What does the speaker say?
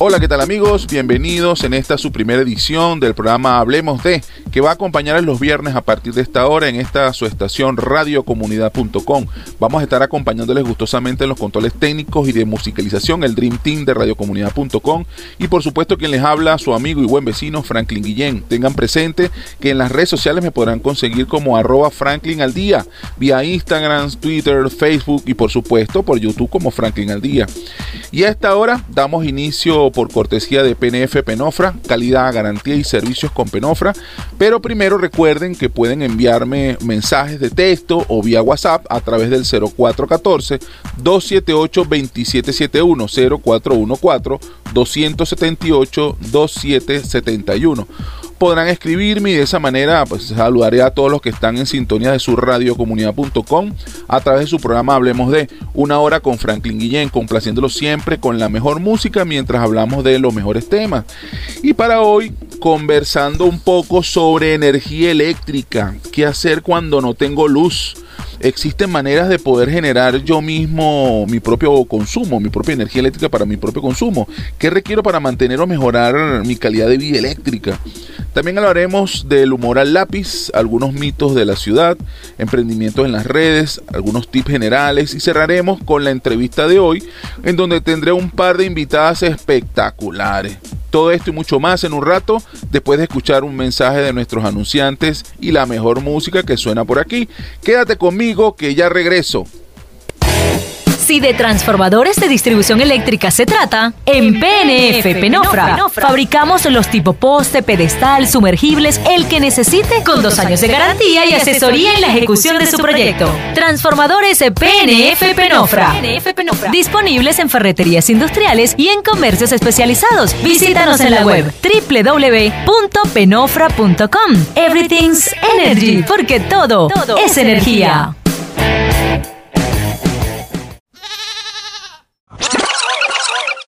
Hola, ¿qué tal amigos? Bienvenidos en esta su primera edición del programa Hablemos de, que va a acompañar los viernes a partir de esta hora en esta su estación radiocomunidad.com. Vamos a estar acompañándoles gustosamente en los controles técnicos y de musicalización, el Dream Team de radiocomunidad.com y por supuesto quien les habla, su amigo y buen vecino Franklin Guillén. Tengan presente que en las redes sociales me podrán conseguir como arroba Franklin al día, vía Instagram, Twitter, Facebook y por supuesto por YouTube como Franklin al día. Y a esta hora damos inicio por cortesía de PNF Penofra, calidad, garantía y servicios con Penofra. Pero primero recuerden que pueden enviarme mensajes de texto o vía WhatsApp a través del 0414 278 2771 0414 278 2771 podrán escribirme y de esa manera pues saludaré a todos los que están en sintonía de su radiocomunidad.com a través de su programa Hablemos de una hora con Franklin Guillén, complaciéndolo siempre con la mejor música mientras hablamos de los mejores temas. Y para hoy conversando un poco sobre energía eléctrica, qué hacer cuando no tengo luz existen maneras de poder generar yo mismo mi propio consumo, mi propia energía eléctrica para mi propio consumo. ¿Qué requiero para mantener o mejorar mi calidad de vida eléctrica? También hablaremos del humor al lápiz, algunos mitos de la ciudad, emprendimientos en las redes, algunos tips generales y cerraremos con la entrevista de hoy en donde tendré un par de invitadas espectaculares. Todo esto y mucho más en un rato, después de escuchar un mensaje de nuestros anunciantes y la mejor música que suena por aquí. Quédate conmigo que ya regreso. Si de transformadores de distribución eléctrica se trata, en PNF Penofra fabricamos los tipo poste, pedestal, sumergibles, el que necesite, con dos años de garantía y asesoría en la ejecución de su proyecto. Transformadores PNF Penofra. Disponibles en ferreterías industriales y en comercios especializados. Visítanos en la web www.penofra.com. Everything's Energy, porque todo es energía.